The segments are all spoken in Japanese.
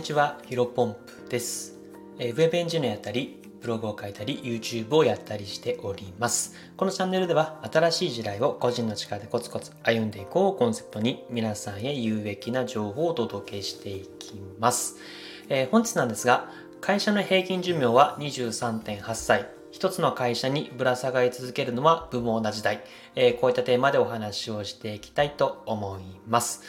にちは、ヒロポンプです。え、ウェブエンジニアやったり、ブログを書いたり、YouTube をやったりしております。このチャンネルでは、新しい時代を個人の力でコツコツ歩んでいこうをコンセプトに、皆さんへ有益な情報をお届けしていきます。えー、本日なんですが、会社の平均寿命は23.8歳。一つの会社にぶら下がり続けるのは不毛な時代。えー、こういったテーマでお話をしていきたいと思います。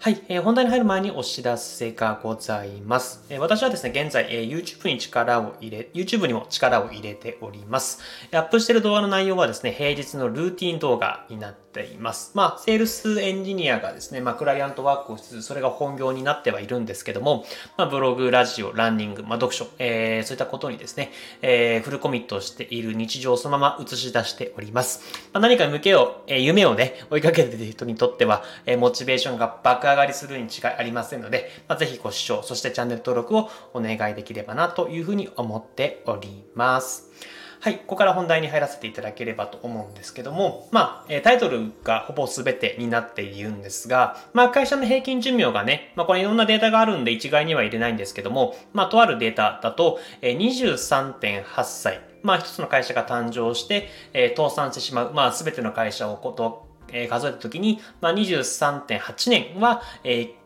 はい、えー、本題に入る前にお知らせがございます。えー、私はですね、現在、えー、YouTube に力を入れ、YouTube にも力を入れております。アップしている動画の内容はですね、平日のルーティン動画になっています。まあ、セールスエンジニアがですね、まあ、クライアントワークをしつつ、それが本業になってはいるんですけども、まあ、ブログ、ラジオ、ランニング、まあ、読書、えー、そういったことにですね、えー、フルコミットしている日常をそのまま映し出しております。まあ、何か向けを、えー、夢をね、追いかけている人にとっては、えー、モチベーションが爆上がりするに違いありませんので、まあ、ぜひご視聴、そしてチャンネル登録をお願いできればなというふうに思っております。はい、ここから本題に入らせていただければと思うんですけども、まあ、タイトルがほぼ全てになっているんですが、まあ、会社の平均寿命がね、まあ、これいろんなデータがあるんで一概には入れないんですけども、まあ、とあるデータだと、23.8歳、まあ、一つの会社が誕生して、倒産してしまう、まあ、全ての会社をこと、数えたときに、まあ、23.8年は、えー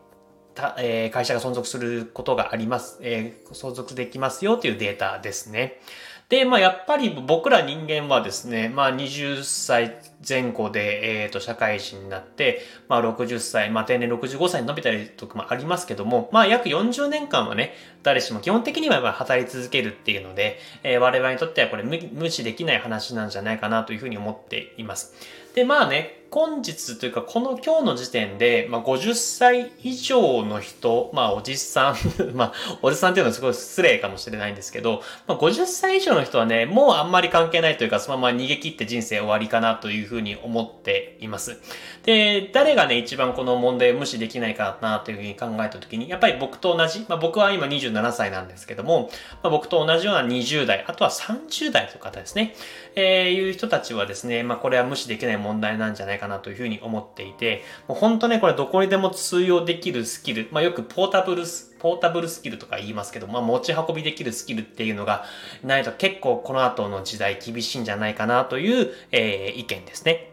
た、えー、会社が存続することがあります、えー、存続できますよというデータですね。で、まあ、やっぱり僕ら人間はですね、まあ、20歳前後で、えっ、ー、と、社会人になって、まあ、60歳、まあ、定年65歳に伸びたりとかもありますけども、まあ、約40年間はね、誰しも基本的にはまあ働き続けるっていうので、えー、我々にとってはこれ無視できない話なんじゃないかなというふうに思っています。で、まあね、本日というか、この今日の時点で、まあ、50歳以上の人、まあ、おじさん まあ、おじさんっていうのはすごい失礼かもしれないんですけど、まあ、50歳以上の人はね、もうあんまり関係ないというか、そのまま逃げ切って人生終わりかなというふうに思っています。で、誰がね、一番この問題を無視できないかなというふうに考えたときに、やっぱり僕と同じ、まあ、僕は今27歳なんですけども、まあ、僕と同じような20代、あとは30代という方ですね、えー、いう人たちはですね、まあ、これは無視できない問題なんじゃないかなというふうに思っていて、もう本当ね、これどこにでも通用できるスキル、まあ、よくポータブルス、ポータブルスキルとか言いますけど、まあ、持ち運びできるスキルっていうのがないと結構この後の時代厳しいんじゃないかなという、えー、意見ですね。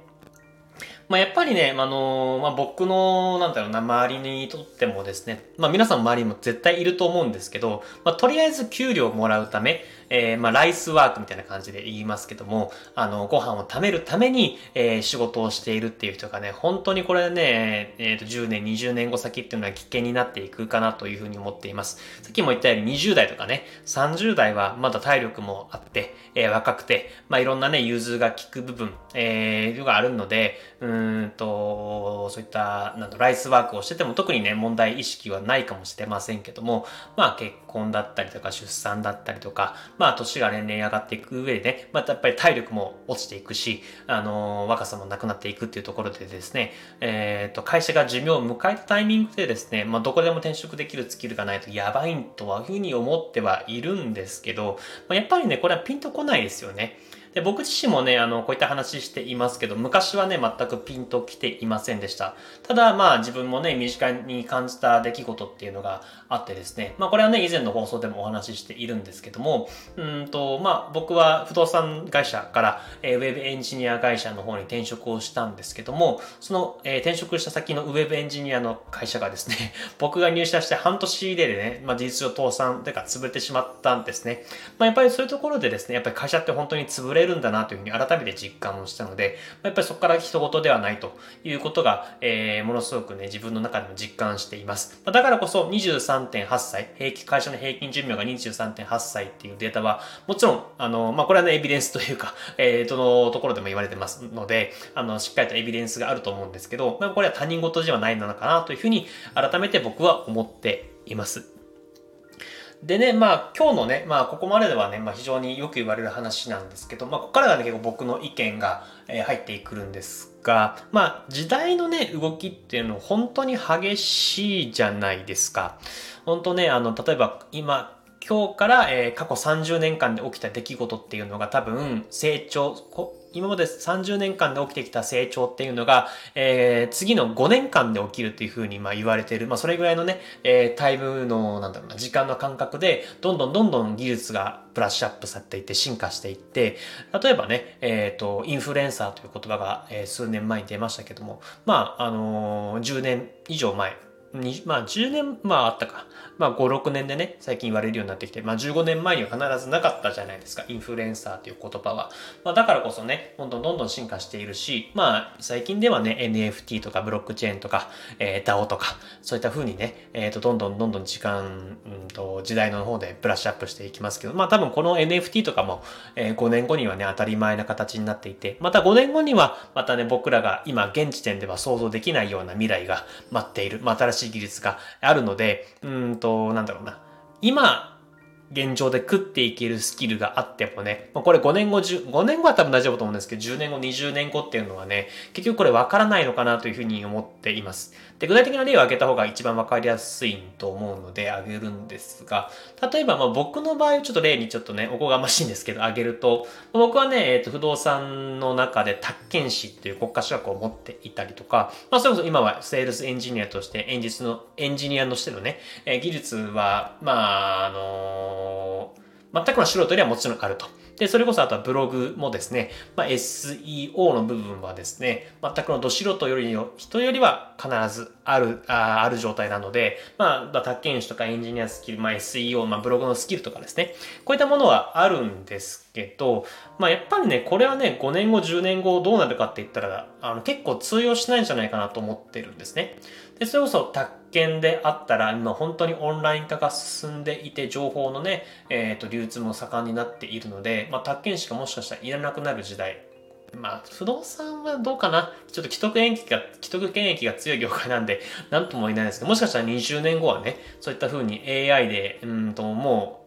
まあ、やっぱりね、あのー、まあ、僕の、なんだろうな、周りにとってもですね、まあ、皆さん周りにも絶対いると思うんですけど、まあ、とりあえず給料をもらうため、えー、まあ、ライスワークみたいな感じで言いますけども、あの、ご飯を貯めるために、えー、仕事をしているっていう人がね、本当にこれね、えっ、ー、と、10年、20年後先っていうのは危険になっていくかなというふうに思っています。さっきも言ったように20代とかね、30代はまだ体力もあって、えー、若くて、まあ、いろんなね、融通が効く部分、えー、があるので、うんと、そういった、なん、ライスワークをしてても特にね、問題意識はないかもしれませんけども、まあ、結婚だったりとか、出産だったりとか、まあ、年が年々上がっていく上で、またやっぱり体力も落ちていくし、あの、若さもなくなっていくっていうところでですね、えっ、ー、と、会社が寿命を迎えたタイミングでですね、まあ、どこでも転職できるスキルがないとやばいとはいうふうに思ってはいるんですけど、まあ、やっぱりね、これはピンとこないですよね。で、僕自身もね、あの、こういった話していますけど、昔はね、全くピンと来ていませんでした。ただ、まあ、自分もね、身近に感じた出来事っていうのがあってですね、まあ、これはね、以前の放送でもお話ししているんですけども、うんと、まあ、僕は不動産会社から、えー、ウェブエンジニア会社の方に転職をしたんですけども、その、えー、転職した先のウェブエンジニアの会社がですね、僕が入社して半年でね、まあ、事実上倒産というか潰れてしまったんですね。まあ、やっぱりそういうところでですね、やっぱり会社って本当に潰れるんだなというふうに改めて実感をしたので、やっぱりそこから人事ではないということが、えー、ものすごくね、自分の中でも実感しています。だからこそ23.8歳、平均、会社の平均寿命が23.8歳っていうデータは、もちろん、あの、まあ、これはね、エビデンスというか、えー、どのところでも言われてますので、あの、しっかりとエビデンスがあると思うんですけど、まあ、これは他人事ではないのかなというふうに、改めて僕は思っています。でね、まあ今日のね、まあここまでではね、まあ非常によく言われる話なんですけど、まあここからがね結構僕の意見が、え入ってくるんですが、まあ時代のね、動きっていうの本当に激しいじゃないですか。本当ね、あの、例えば今、今日から、えー、過去30年間で起きた出来事っていうのが多分成長、今まで30年間で起きてきた成長っていうのが、えー、次の5年間で起きるっていうふうにまあ言われてる。まあそれぐらいのね、えー、タイムの、なんだろうな、時間の感覚で、どんどんどんどん技術がブラッシュアップされていって進化していって、例えばね、えっ、ー、と、インフルエンサーという言葉が、えー、数年前に出ましたけども、まあ、あのー、10年以上前、まあ10年、まああったか。まあ5、6年でね、最近言われるようになってきて、まあ15年前には必ずなかったじゃないですか、インフルエンサーという言葉は。まあだからこそね、どんどんどんどん進化しているし、まあ最近ではね、NFT とかブロックチェーンとか、えー、DAO とか、そういった風にね、えっ、ー、と、どんどんどんどん時間、うんと、時代の方でブラッシュアップしていきますけど、まあ多分この NFT とかも、えー、5年後にはね、当たり前な形になっていて、また5年後には、またね、僕らが今現時点では想像できないような未来が待っている、まあ新しい技術があるので、うんと、なんだろうな。今、現状で食っていけるスキルがあってもね、ま、これ5年後、5年後は多分大丈夫と思うんですけど、10年後、20年後っていうのはね、結局これ分からないのかなというふうに思っています。で、具体的な例を挙げた方が一番分かりやすいと思うので挙げるんですが、例えばまあ僕の場合ちょっと例にちょっとね、おこがましいんですけど挙げると、僕はね、えっ、ー、と、不動産の中で宅建士っていう国家資格を持っていたりとか、まあそれこそ今はセールスエンジニアとして演実のエンジニアとしてのね、えー、技術は、まあ、あのー全くの素人よりはもちろんあると。で、それこそあとはブログもですね、まあ、SEO の部分はですね、全くのど素人よりの人よりは必ずある、あある状態なので、まあ、宅建士とかエンジニアスキル、まあ、SEO、まあ、ブログのスキルとかですね、こういったものはあるんですけど、まあ、やっぱりね、これはね、5年後、10年後どうなるかって言ったら、あの、結構通用しないんじゃないかなと思ってるんですね。で、それこそ宅建であったら、今本当にオンライン化が進んでいて、情報のね、えっ、ー、と、流通も盛んになっているので、まあ、宅建しかもしかしたらいらなくなる時代。まあ、不動産はどうかな？ちょっと既得権益が、既得権益が強い業界なんで、なんとも言えないですけど、もしかしたら20年後はね、そういった風に AI で、うんと、もう、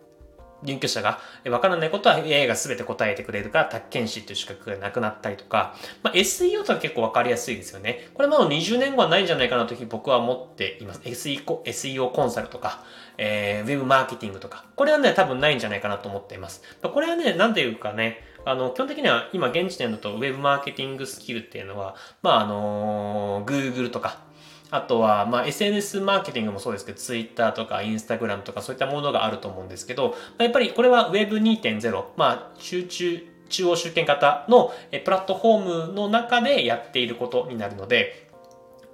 入居者がわからないことは AI が全て答えてくれるから、宅建士という資格がなくなったりとか、まあ、SEO とは結構わかりやすいですよね。これも20年後はないんじゃないかなと僕は思っています。SEO コンサルとか、えー、ウェブマーケティングとか。これはね、多分ないんじゃないかなと思っています。これはね、なんていうかね、あの、基本的には今現時点だとウェブマーケティングスキルっていうのは、まあ、あのー、Google とか、あとは、まあ、SNS マーケティングもそうですけど、Twitter とか Instagram とかそういったものがあると思うんですけど、やっぱりこれは Web2.0、まあ、集中、中央集権型のプラットフォームの中でやっていることになるので、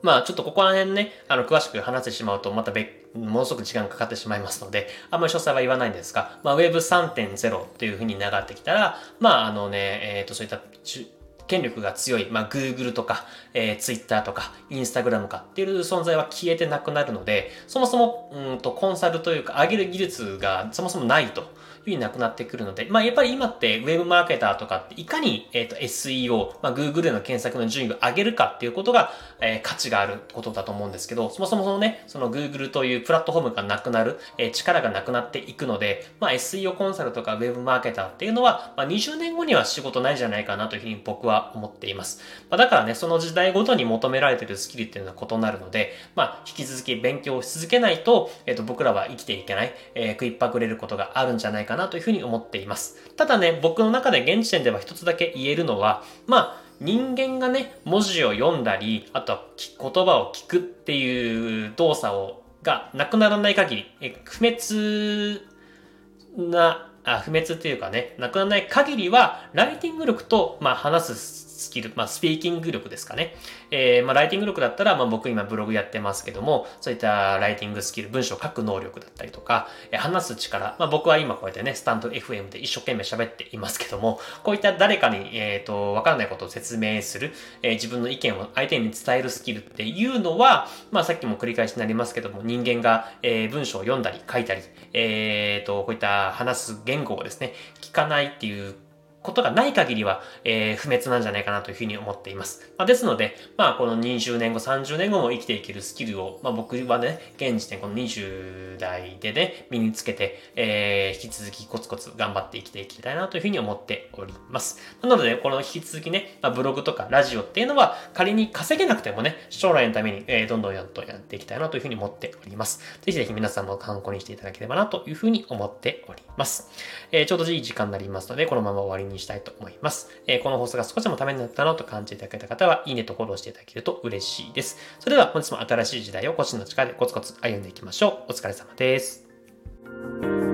まあちょっとここら辺ね、あの、詳しく話してしまうと、また別、ものすごく時間かかってしまいますので、あんまり詳細は言わないんですが、まあ Web3.0 っていうふうに流ってきたら、まああのね、えっ、ー、と、そういった権力が強い、まあ、Google とか、えー、Twitter とか、Instagram かっていう存在は消えてなくなるので、そもそも、うんと、コンサルというか、上げる技術がそもそもないと。ふうになくなってくるので、まあ、やっぱり今ってウェブマーケターとかっていかに、えっ、ー、と SEO、まあ、Google での検索の順位を上げるかっていうことが、えー、価値があることだと思うんですけど、そもそもそのね、その Google というプラットフォームがなくなる、えー、力がなくなっていくので、まあ、SEO コンサルとかウェブマーケターっていうのは、まあ、20年後には仕事ないんじゃないかなというふうに僕は思っています。まあ、だからね、その時代ごとに求められているスキルっていうのは異なるので、まあ、引き続き勉強し続けないと、えっ、と、僕らは生きていけない、えー、食いっぱぐれることがあるんじゃないかななというふうに思っています。ただね、僕の中で現時点では一つだけ言えるのは、まあ、人間がね、文字を読んだり、あとは言葉を聞くっていう動作を、がなくならない限り、え不滅な、あ、不滅っていうかね、なくならない限りは、ライティング力と、まあ、話すスキル、まあ、スピーキング力ですかね。えー、まあ、ライティング力だったら、まあ、僕今ブログやってますけども、そういったライティングスキル、文章を書く能力だったりとか、え、話す力、まあ、僕は今こうやってね、スタンド FM で一生懸命喋っていますけども、こういった誰かに、えっ、ー、と、わからないことを説明する、えー、自分の意見を相手に伝えるスキルっていうのは、まあ、さっきも繰り返しになりますけども、人間が、えー、文章を読んだり書いたり、えっ、ー、と、こういった話す言語をですね、聞かないっていうことがない限りは、えー、不滅なんじゃないかなというふうに思っています。まあ、ですので、まあ、この20年後、30年後も生きていけるスキルを、まあ、僕はね、現時点この20代でね、身につけて、えー、引き続きコツコツ頑張って生きていきたいなというふうに思っております。なので、この引き続きね、まあ、ブログとかラジオっていうのは、仮に稼げなくてもね、将来のために、えー、どんどんやっとやっていきたいなというふうに思っております。ぜひぜひ皆さんも参考にしていただければなというふうに思っております。えー、ちょうどいい時間になりますので、このまま終わり認したいと思います。えー、この放送が少しでもためになったなと感じていただけた方は、いいねとフォローしていただけると嬉しいです。それでは本日も新しい時代を個人の力でコツコツ歩んでいきましょう。お疲れ様です。